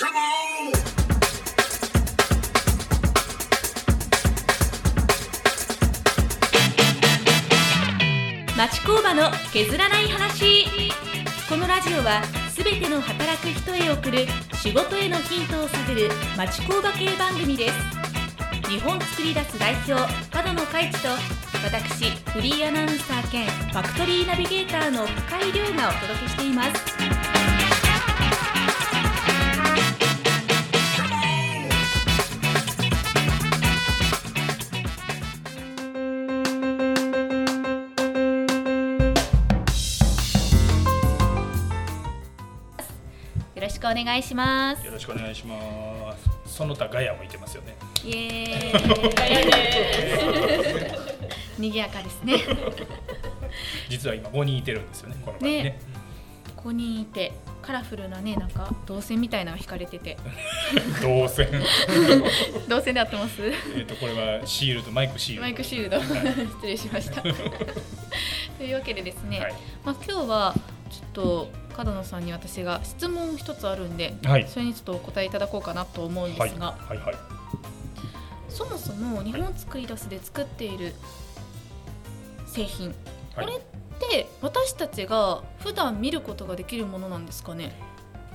町工場の削らない話。このラジオはすべての働く人へ送る仕事へのヒントを探る町工場系番組です。日本作り出す代表角野海地と私フリーアナウンサー兼ファクトリーナビゲーターの深井亮がお届けしています。よろしくお願いしますよろしくお願いします。その他ガヤもいてますよね。イエーイ賑やかですね実は今5人いてるんですよね。この場にね。ねここにいてカラフルなねなんか銅線みたいなのが引かれてて 動線。銅線で合ってます？えっとこれはシールドマイクシールド。マイクシールド 失礼しましたというわけでですね、はい。まあ、今日はちょっと角野さんに私が質問一つあるんで、はい。それにちょっとお答えいただこうかなと思うんではいすが、はいはい。そもそも日本作り出すで作っている製品、はいこれって私たちが普段見ることができるものなんですかね？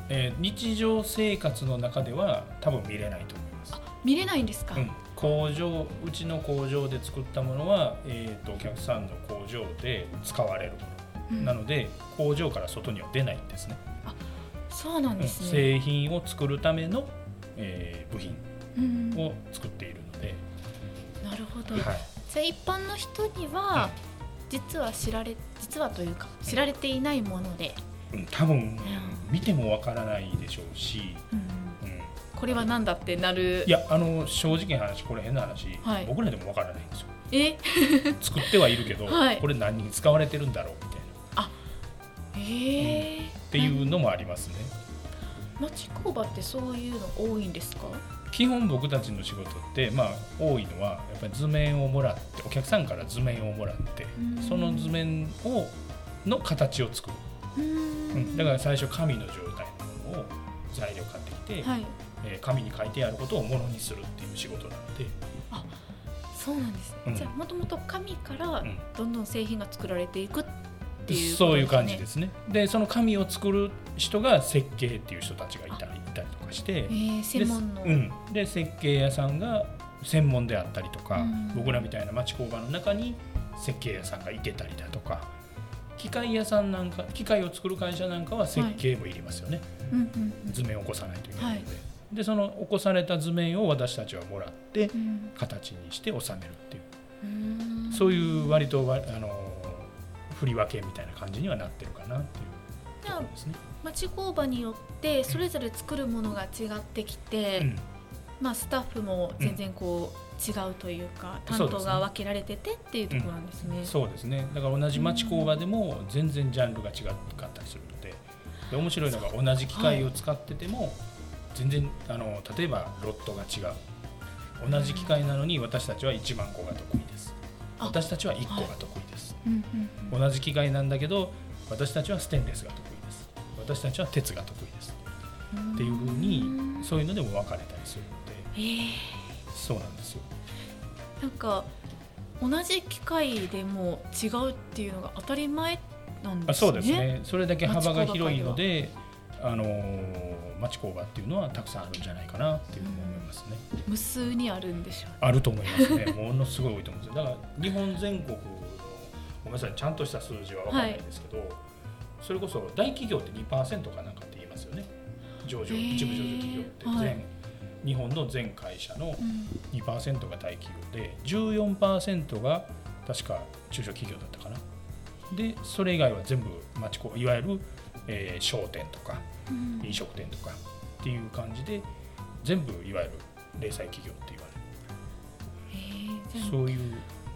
えー日常生活の中では多分見れないと思います。見れないんですか、うん、工場うちの工場で作ったものは、えー、とお客さんの工場で使われるもの、うんなので工場から外には出ないんですね。そうなんうんですね、製品を作るための、えー部品うん。を作っているので、なるほど、はい。じゃあ一般の人には、実は知られ実はというか知られていないもので、うん。多分見てもわからないでしょうし、うんうん、これは何だってなる。いやあの正直な話これ変な話、はい。僕らでもわからないんですよ。え？作ってはいるけど、はい。これ何に使われてるんだろうみえー、っていうのもありますね。町工場ってそういうの多いんですか？基本僕たちの仕事ってまあ多いのはやっぱり図面をもらってお客さんから図面をもらってうん。その図面をの形を作る、ううん。んだから最初紙の状態のものを材料買ってきて、はい。えー紙に書いてあることをものにするっていう仕事なので、そうなんです、うん。じゃあもともと紙からうん。どんどん製品が作られていくっていうそういう感じですね。でその紙を作る人が設計っていう人たちがいたりいたりとかしてえ、ー、専門の、で,、うん、で設計屋さんが専門であったりとか、うん。僕らみたいな町工場の中に設計屋さんがいてたりだとか機械屋さんなんか機械を作る会社なんかは設計もいりますよね、うんうんうん。図面を起こさないといけないので、はでその起こされた図面を私たちはもらってうん。形にして収めるっていう。うそういう割とわあの振り分けみたいな感じにはなってるかなっていうところですね。町工場によってそれぞれ作るものが違ってきて、うん。まあ、スタッフも全然こう違うというか、担当が分けられててっていうところなんですね。そうですね。だから同じ町工場でも全然ジャンルが違かったりするのでで面白いのが同じ機械を使ってても全然あの例えばロットが違う。同じ機械なのに私たちは1万個が得意です。あ私たちは1個が得意です。うんうん同じ機械なんだけど私たちはステンレスが得意です。私たちは鉄が得意です。うんっていうふうにそういうのでも分かれたりするのでえ。ーそうなんですよ。なんか同じ機械でも違うっていうのが当たり前なんですね。あそうですね。それだけ幅が広いのであのー町工場っていうのはたくさんあるんじゃないかなっていうふうにますね、無数にあるんでしょう。あると思いますね。ものすごい多いと思うんです。よだから日本全国のごめんなさいちゃんとした数字は分からないですけど、それこそ大企業って2%かなんかって言いますよね。上場へー。一部上場企業って全、はい。日本の全会社のうん。2%が大企業で14%が確か中小企業だったかな。でそれ以外は全部町工いわゆる、えー商店とかうん。飲食店とかっていう感じで全部いわゆる零細企業って言われる。そういう、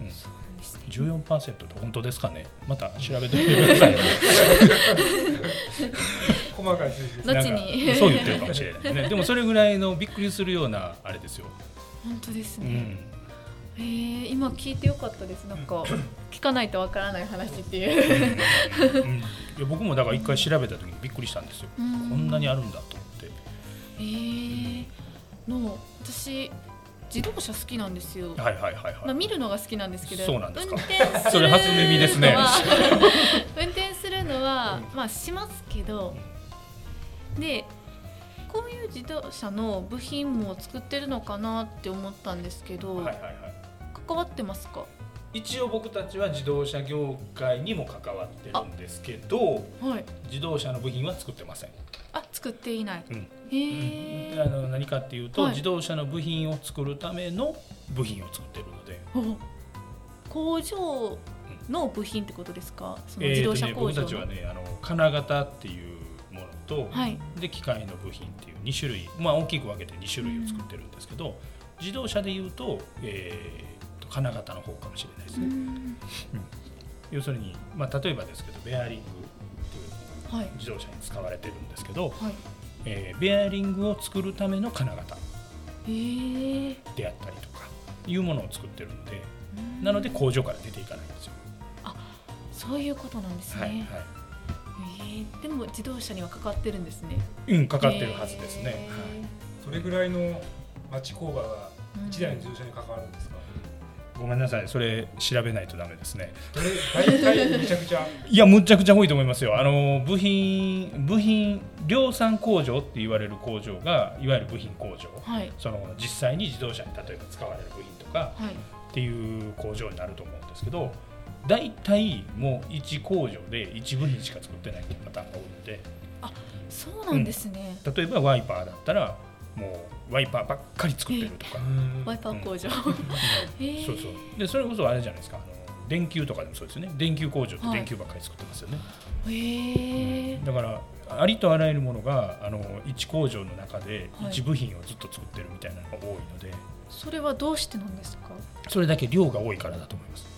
うん、そうなんですね。14%って本当ですかね。また調べてみてください細かい数字ですどなんかっちにそう言ってるかもしれないねでもそれぐらいのびっくりするようなあれですよ、本当ですね。うん、へえ今聞いてよかったです。なんか 聞かないとわからない話っていう。うん。いや僕もだから一回調べた時にびっくりしたんですよ、うん。こんなにあるんだと思って、えー、の私自動車好きなんですよ。はいはいはいまあ、はい見るのが好きなんですけどそうなんですか。運転するそれ初耳ですね。運転するのは、うん。まあしますけど、でこういう自動車の部品も作ってるのかなって思ったんですけど、はいはいはい。関わってますか？一応僕たちは自動車業界にも関わってるんですけどはい。自動車の部品は作ってません、あ作っていない、うん。あの何かっていうと、はい。自動車の部品を作るための部品を作ってるので。お工場の部品ってことですか？その自動車工場の、僕たちはねあの金型っていうものと、はい。で機械の部品っていう2種類まあ大きく分けて2種類を作ってるんですけど、自動車でいうと,、えーと金型の方かもしれないですうね、ん。要するに、まあ、例えばですけどベアリング自動車に使われてるんですけど、はい。えーベアリングを作るための金型であったりとかいうものを作ってるのでなので工場から出ていかないんですよ。そういうことなんですね、はいはい。えー。でも自動車には関わってるんですね。うん、かかってるはずですね。はい。それぐらいの町工場がうん一台の自動車に関わるんですか、ごめんなさい、それ調べないとダメですね。どれ大体めちゃくちゃ。いや、むっちゃくちゃ多いと思いますよ。あの部品、部品量産工場って言われる工場が、いわゆる部品工場。はい。その実際に自動車に例えば使われる部品とかはい。っていう工場になると思うんですけど、大体もう1工場で1部品しか作ってないっていうパターンが多いので、そうなんですね、例えばワイパーだったら、もうワイパーばっかり作ってるとか。ワイパー工場、そうそう。でそれこそあれじゃないですか。あの電球とかでもそうですよね。電球工場ってはい。電球ばっかり作ってますよね、へえだからありとあらゆるものがあの一工場の中ではい。一部品をずっと作ってるみたいなのが多いので、それはどうしてなんですか？それだけ量が多いからだと思います。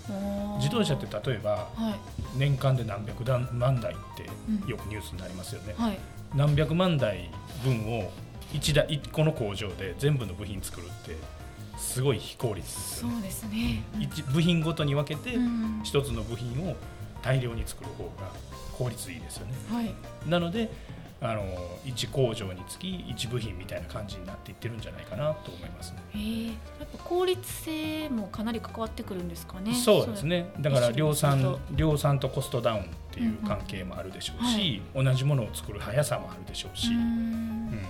自動車って例えばはい。年間で何百万台ってうん。よくニュースになりますよね、はい。何百万台分を一台一個の工場で全部の部品作るってすごい非効率ですよね。そうですね。一部品ごとに分けてうん。一つの部品を大量に作る方が効率いいですよね。はい。なのであの1工場につき1部品みたいな感じになっていってるんじゃないかなと思いますね。え。ー、やっぱ効率性もかなり関わってくるんですかね。そうですね。だから量産量産とコストダウンっていう関係もあるでしょうし、同じものを作る速さもあるでしょうし、うん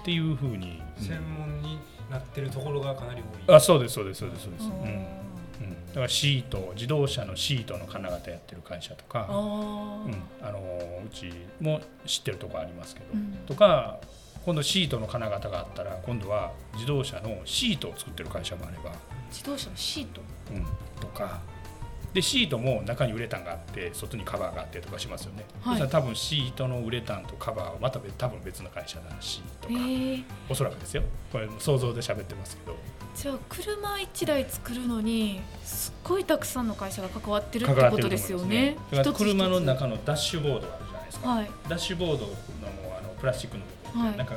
っていうふうに、うん専門になってるところがかなり多い。あそうですそうですそうですそうです、うん。うん。うん、だからシート自動車のシートの金型やってる会社とか、あー。うん、あのうちも知ってるとこありますけど、うん。とか今度シートの金型があったら今度は自動車のシートを作ってる会社もあれば、自動車のシート？うん、とかでシートも中にウレタンがあって外にカバーがあってとかしますよね、はい。多分シートのウレタンとカバーはまた別多分別の会社だしとえ。か、ー、おそらくですよ。これ想像で喋ってますけど。じゃあ車一台作るのにすっごいたくさんの会社が関わってるってことですね。すよね。だから一つ一つ。車の中のダッシュボードあるじゃないですか、はいダッシュボードのあのプラスチックの部分、はい。なんか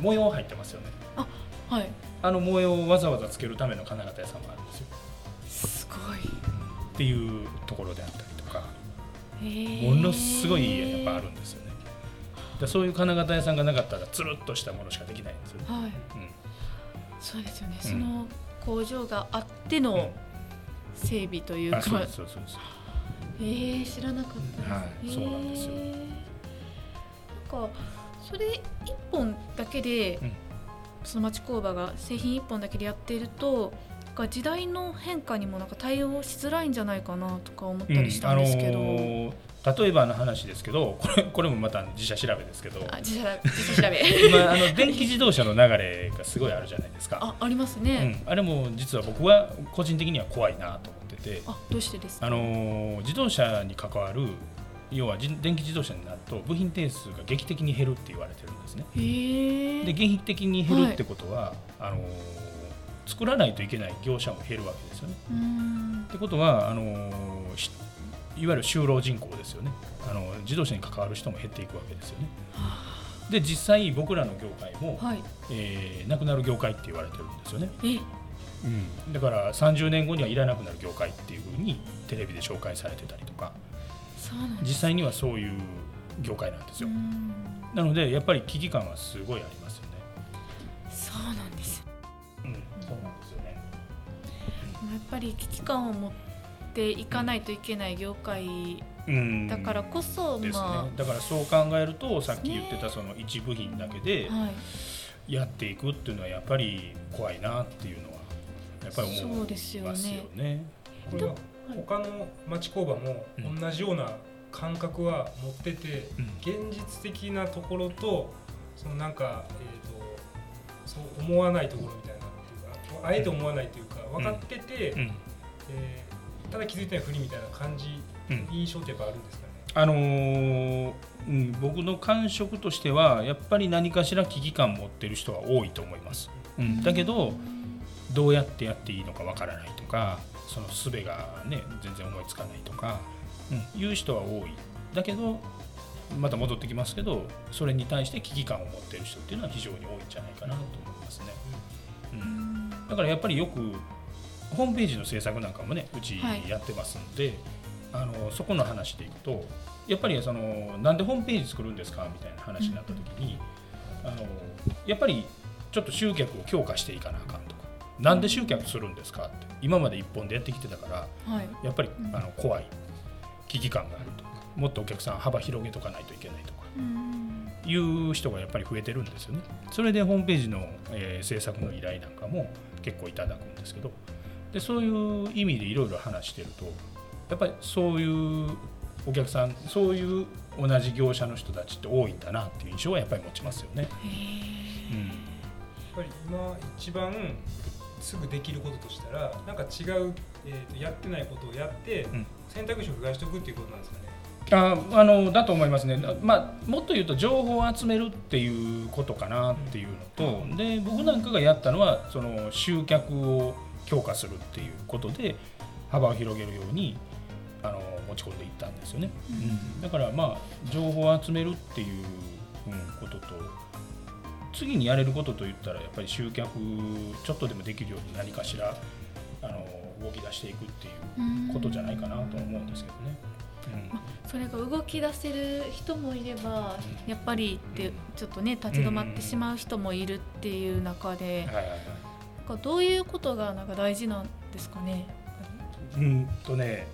模様入ってますよね。はい。あの模様をわざわざつけるための金型屋さんもあるんですよ。すごい。っていうところであったりとかえー、ものすごいやっぱあるんですよね。でそういう金型屋さんがなかったらつるっとしたものしかできないんですよね、はい。うん。そうですよね。うん。その工場があっての整備というか。うですそうですそうです。えー、知らなかったはいそうなんですよ。えーなんかそれ一本だけで、うん。その町工場が製品一本だけでやっているとか時代の変化にもなんか対応しづらいんじゃないかなとか思ったりしたんですけど、あのー例えばの話ですけどこれこれもまた自社調べですけど。あ自社自社調べ。今あの電気自動車の流れがすごいあるじゃないですか。あありますうね、ん、あれも実は僕は個人的には怖いなと思ってて。あどうしてですか？あのー自動車に関わる要はじ電気自動車になると部品定数が劇的に減るって言われてるんですね。で劇的に減るってことは、あのー作らないといけない業者も減るわけですよね。ってことはあのいわゆる就労人口ですよね。あの自動車に関わる人も減っていくわけですよね。で実際僕らの業界も、はい。えーなくなる業界って言われてるんですよね。え？うん、だから30年後にはいらなくなる業界っていうふうにテレビで紹介されてたりとか。実際にはそういう業界なんですよ。なのでやっぱり危機感はすごいありますよね。そうなん、やっぱり危機感を持っていかないといけない業界うん、だからこそ、ですね。ま。だからそう考えるとさっき言ってたその一部品だけでやっていくっていうのはやっぱり怖いなっていうのはやっぱり思いそうですよね。ますよね。これは他の町工場もうん。同じような感覚は持ってて、うん。現実的なところとそのなんか、えー、とそう思わないところみたいなあえて思わないというか分かってて、うん。えーただ気づいてないふりみたいな感じうん。印象ってやっぱあるんですかね？あのーうん、僕の感触としてはやっぱり何かしら危機感持ってる人は多いと思います。うん、だけどどうやってやっていいのかわからないとかその術がね全然思いつかないとか、うん、いう人は多い。だけどまた戻ってきますけどそれに対して危機感を持ってる人っていうのは非常に多いんじゃないかなと思いますね。うん、だからやっぱりよくホームページの制作なんかもねうちはい。やってますんで、あのそこの話でいくとやっぱりそのなんでホームページ作るんですかみたいな話になった時に、あのやっぱりちょっと集客を強化していかなあかんとかなんで集客するんですかって今まで一本でやってきてたからはい、やっぱりうん。あの怖い危機感があるとかもっとお客さん幅広げとかないといけないとかうん。いう人がやっぱり増えてるんですよね。それでホームページの、えー制作の依頼なんかも結構いただくんですけどでそういう意味でいろいろ話してるとやっぱりそういうお客さんそういう同じ業者の人たちって多いんだなっていう印象はやっぱり持ちますよね。へうーん。やっぱり今一番すぐできることとしたらなんか違う、えー、とやってないことをやって、うん。選択肢を増やしておくっていうことなんですかね。ああのだと思いますね、まあ、もっと言うと情報を集めるっていうことかなっていうのとで僕なんかがやったのはその集客を強化するっていうことで幅を広げるようにあの持ち込んでいったんですよね、うん。だからまあ情報を集めるっていう、うん、ことと次にやれることといったらやっぱり集客ちょっとでもできるように何かしらあの動き出していくっていうことじゃないかなと思うんですけどね。うん。それが動き出せる人もいればやっぱりってちょっとね立ち止まってしまう人もいるっていう中でどういうことがなんか大事なんですかね？うんとね、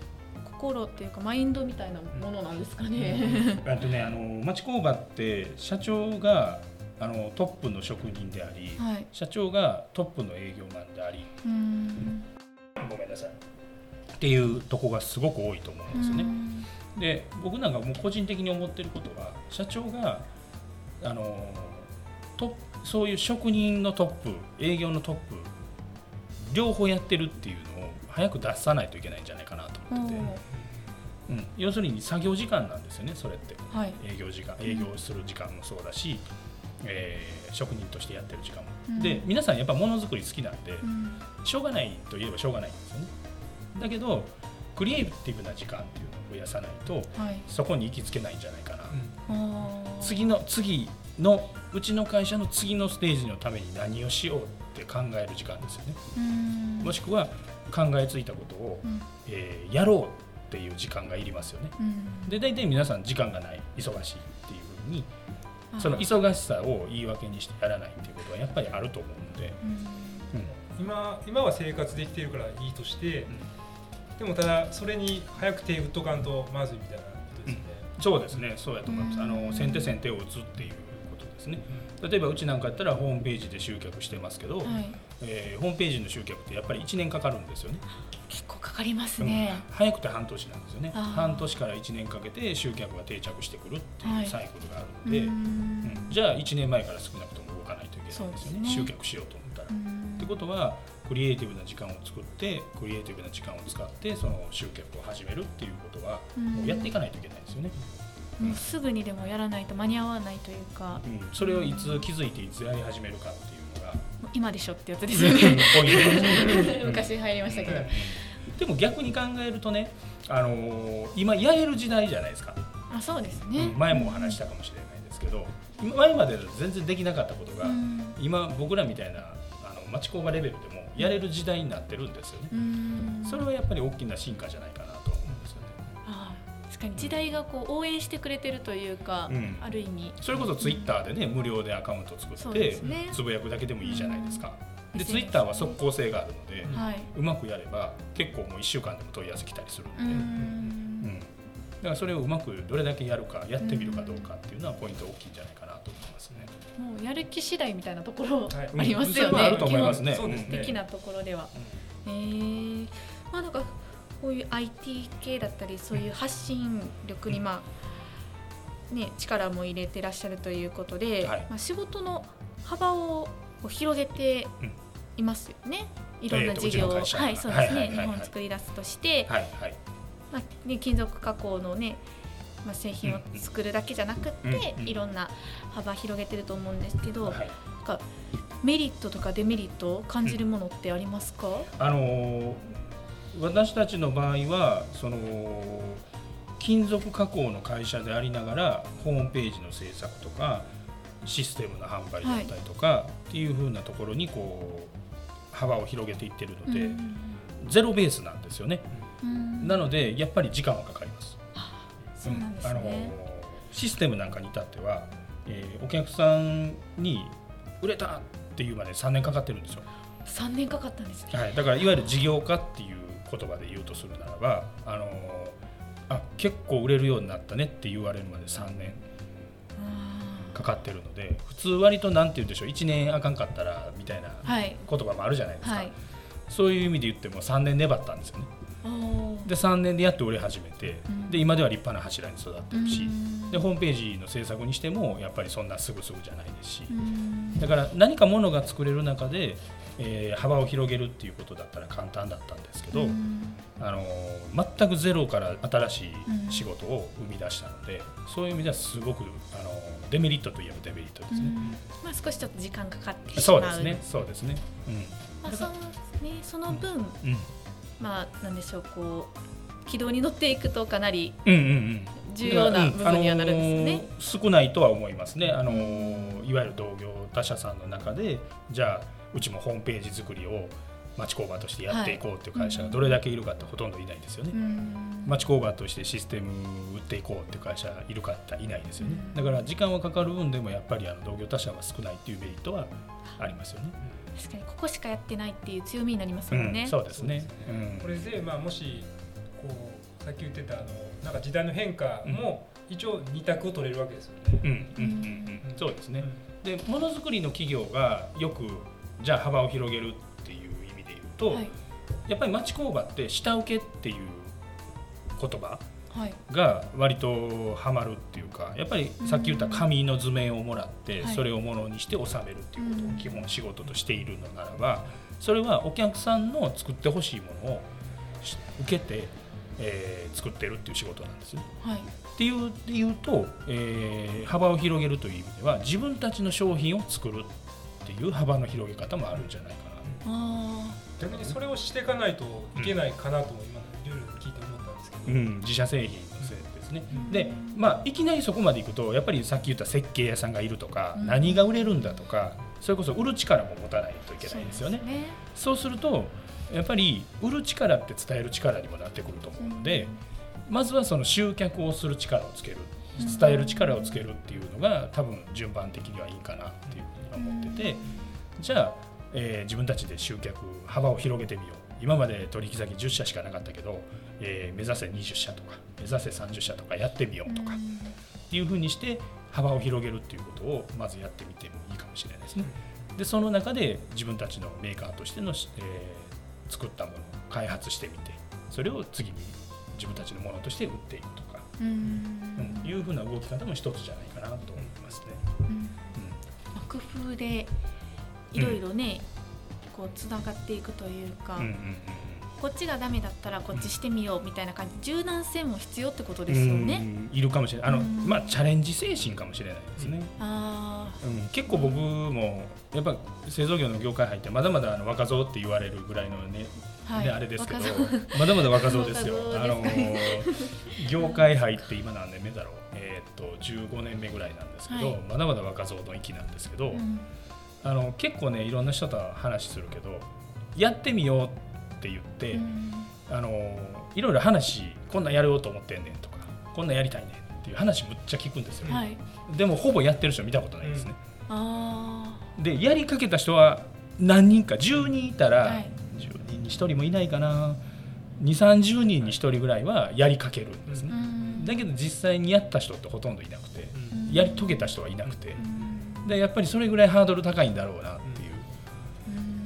心っていうかマインドみたいなものなんですかね？あとね、あの町工場って社長があのトップの職人であり、はい。社長がトップの営業マンであり、うーん。ごめんなさい。っていうとこがすごく多いと思うんですよね。で、僕なんかもう個人的に思ってることは、社長があのトップそういう職人のトップ、営業のトップ両方やってるっていうのを早く出さないといけないんじゃないかなとうん思ってて、うん、要するに作業時間なんですよね、それって。はい。営業時間営業する時間もそうだし、えー職人としてやってる時間も、うん。で皆さんやっぱものづくり好きなんで、うん。しょうがないといえばしょうがないんですよね。だけどクリエイティブな時間っていうのを増やさないとはい。そこに行きつけないんじゃないかな、次の次のうちの会社の次のステージのために何をしようって考える時間ですよね。もしくは考えついたことを、うん。えーやろうっていう時間がいりますよね。うん。で大体皆さん時間がない。忙しいっていうふうにその忙しさを言い訳にしてやらないっていうことはやっぱりあると思うので、うん。うん。今今は生活できてるからいいとして、でもただそれに早く手打っとかんとまずいみたいなことですね。そうですね。そうやと思います。あうん。の先手先手を打つっていうですね。例えばうちなんかやったらホームページで集客してますけど、はい。えーホームページの集客ってやっぱり1年かかるんですよね。結構かかりますね。うん。早くて半年なんですよね。半年から1年かけて集客が定着してくるってはい。いうサイクルがあるうので、ん。うん。じゃあ1年前から少なくとも動かないといけないんですよね。ね。集客しようと思ったら。うん。ってことはクリエイティブな時間を作ってクリエイティブな時間を使ってその集客を始めるっていうことはうん。もうやっていかないといけないですよね、もうすぐにでもやらないと間に合わないというか、うん、それをいつ気づいていつやり始めるかっていうのが。今でしょってやつですよね。昔入りましたけど。でも逆に考えるとね、あのー今やれる時代じゃないですか、あ、そうですね。前もお話したかもしれないですけど前まで全然できなかったことが、うん。今僕らみたいなあの町工場レベルでもやれる時代になってるんですよね、うん。それはやっぱり大きな進化じゃないかかに。時代がこう応援してくれてるというか、うん。ある意味。それこそツイッターでね無料でアカウントを作ってね。つぶやくだけでもいいじゃないですか。で SNS ツイッターは速攻性があるので、はい、うまくやれば結構もう1週間でも問い合わせ来たりするうん。で、うん。だからそれをうまくどれだけやるかやってみるかどうかっていうのはポイント大きいんじゃないかなと思いますね。もうやる気次第みたいなところはい。ありますよね。はあると思いますね。そうですね的なところでは。えー、まあなんかこういう IT 系だったりそういう発信力にまあね力も入れてらっしゃるということで、はい。まあ仕事の幅を広げていますよね。いろんな事業を、はいそうですね、はいはいはいはい。日本作り出すとして、はいはい。まあね金属加工のね。まあ、製品を作るだけじゃなくって、うんうん。いろんな幅広げてると思うんですけど、はい。なんかメリットとかデメリットを感じるものってありますか？あのー私たちの場合はその金属加工の会社でありながらホームページの制作とかシステムの販売だったりとか、っていう風なところにこう幅を広げていってるので、うんゼロベースなんですよね。うんなのでやっぱり時間はかかります。そうなんですあのね。システムなんかに至っては、えーお客さんに売れたっていうまで3年かかってるんですよ。三年かかったんですね。はい、だからいわゆる事業化っていう言葉で言うとするならば、あのあ結構売れるようになったねって言われるまで3年かかってるので普通割となんて言うんでしょう1年あかんかったらみたいなはい。言葉もあるじゃないですか、はい。そういう意味で言っても3年粘ったんですよね。で3年でやっと売れ始めて、うん。で今では立派な柱に育ってるし、うん。でホームページの制作にしてもやっぱりそんなすぐすぐじゃないですし、うん。だから何かものが作れる中で、えー幅を広げるっていうことだったら簡単だったんですけど、うんあの全くゼロから新しい仕事を生み出したので、そういう意味ではすごくあのデメリットといえばデメリットですね。まあ少しちょっと時間かかってしま。そううですね。そうですね。まあそのねその分、うんうんまあなんでしょうこう軌道に乗っていくとかなりうんうんうん重要な部分にはなるんですよね。あのー少ないとは思いますね。あのーいわゆる同業他社さんの中でじゃあうちもホームページ作りを町工場としてやっていこうっていう会社がどれだけいるかってほとんどいないですよね。うん。町工場としてシステム売っていこうっていう会社いるかっていないですよね。うん。だから時間はかかる分でもやっぱりあの同業他社は少ないっていうメリットはありますよね。確かにここしかやってないっていう強みになりますうんもん。ね。そうですね。うん。これで、まあ、もしこうさっき言ってたあのなんか時代の変化も一応二択を取れるわけですよね。うん。うん。うん。うん。そうですね。でものづくりの企業がよくじゃあ幅を広げるっていう意味で言うと、はい。やっぱり町工場って下請けっていう言葉はい。が割とハマるっていうかやっぱりさっき言った紙の図面をもらってはい。それをものにして収めるっていうことうん。を基本仕事としているのならばそれはお客さんの作ってほしいものをし受けて、えー作ってるっていう仕事なんですね。はい。っていうで言うと、えー幅を広げるという意味では自分たちの商品を作るっていう幅の広げ方もあるんじゃないかな。あ逆にそれをしていかないといけないかなとも今いろいろ聞いて思ったんですけど、うん、自社製品のせいですね。うんで、まあ、いきなりそこまでいくとやっぱりさっき言った設計屋さんがいるとか、うん何が売れるんだとかそれこそ売る力も持たないといあけないですよね。ね。そうするとやっぱり売る力って伝える力にもなってくると思うので、まずはその集客をする力をつけるうん伝える力をつけるっていうのが多分順番的にはいいかなっていう思ってて、じゃあ、えー自分たちで集客幅を広げてみよう今まで取引先10社しかなかったけど、えー目指せ20社とか目指せ30社とかやってみようとかっていうふうにして幅を広げるっていうことをまずやってみてもいいかもしれないですね。でその中で自分たちのメーカーとしての、えー作ったものを開発してみてそれを次に自分たちのものとして売っていくとか、うんうんいうふうな動き方も一つじゃないかなと思いますね。うんまあ工夫でいろいろね、こうつながっていくというか、うんうんうんこっちがダメだったらこっちしてみようみたいな感じ。柔軟性も必要ってことうんですよね。うんいるかもしれない。あの、うん。まあ、チャレンジ精神かもしれないですね。あうん、結構僕もやっぱ製造業の業界入ってまだまだあの若造って言われるぐらいのねあ、はい、ね、あれですけどまだまだ若造ですよ。す。あのー業界入って今何年目だろう、えーっと15年目ぐらいなんですけど、はい。まだまだ若造の域なんですけど、うん。あの結構ねいろんな人と話するけどやってみようって言って、うん。あのーいろいろ話こんなんやろうと思ってんねんとかこんなんやりたいねっていう話むっちゃ聞くんですよ、はい。でもほぼやってる人見たことないですね、あでやりかけた人は何人か10人いたら、はい。10人に1人もいないかな。2 3 0人に1人ぐらいはやりかけるんですあね、うんだけど実際にやった人ってほとんどいなくてうん。やり遂げた人はいなくてうん。でやっぱりそれぐらいハードル高いんだろうなっていう、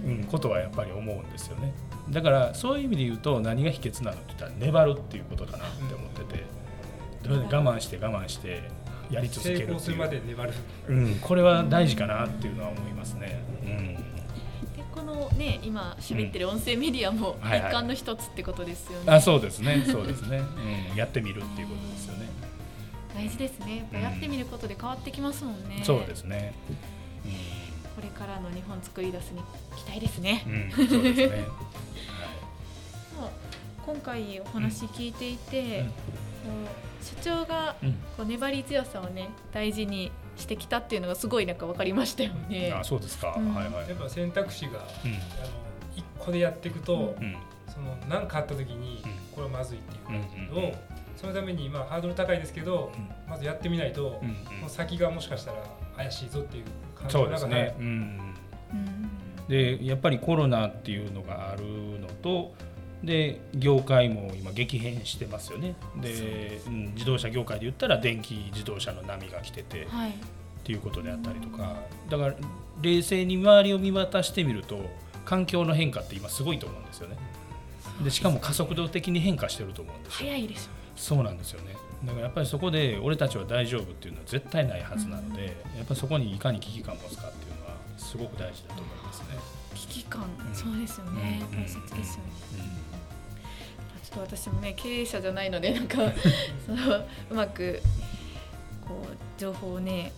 うん。うんことはやっぱり思うんですよね。だからそういう意味で言うと何が秘訣なのって言ったら粘るっていうことかなって思ってて我慢して我慢してやり続け成るっていう。功するまで粘る。うん、これは大事かなっていうのは思いますね。うん、のね今喋ってる音声メディアもはいはい。一環の一つってことですよね、あ、そうですね、そうですね、うん、やってみるっていうことですよね。大事ですね。やっぱやってみることで変わってきますもんね、そうですね。これからの日本作り出すに期待ですね。う、ん、うん、そうですね。もう今回お話聞いていて、社長がうん、こう粘り強さをね大事にしてきたっていうのがすごいなんか分かりましたよね。あ、そうですか。うんはいはい。やっぱ選択肢がうん、あの一個でやっていくと、うん、その何かあった時にうんこれはまずいっていううん、のを、そのためにまあハードル高いですけど、まずやってみないと、うん、その先がもしかしたら怪しいぞっていう感じそうの中でですね。で、やっぱりコロナっていうのがあるのと。で業界も今激変してますよね。で、うん、自動車業界で言ったら電気自動車の波が来てて、はい、っていうことであったりとか。だから冷静に周りを見渡してみると環境の変化って今すごいと思うんですよね。でしかも加速度的に変化してると思うんですよ。早いでしょ。そうなんですよね。だからやっぱりそこで俺たちは大丈夫っていうのは絶対ないはずなので、やっぱりそこにいかに危機感を持つかっていうすごく大事だと思いますね、危機感、うん。そうですよね、うん。大切ですよね。うちょっと私もね経営者じゃないのでなんか そのうまくこう情報をね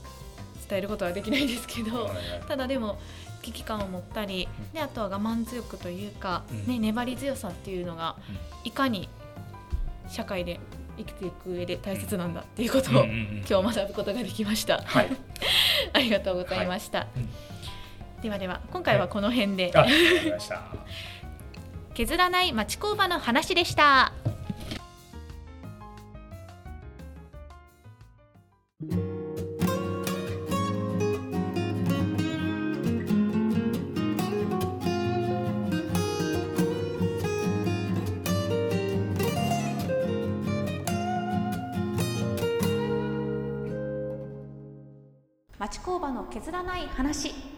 伝えることはできないですけんど、ただでも危機感を持ったり、うん。であとは我慢強くというか、うん。ね、粘り強さっていうのがいかに社会で生きていく上で大切なんだっていうことを、今日学ぶことができました。はい ありがとうございました。うんではでは今回はこの辺で、あわかりました削らない町工場の話でした。町工場の削らない話。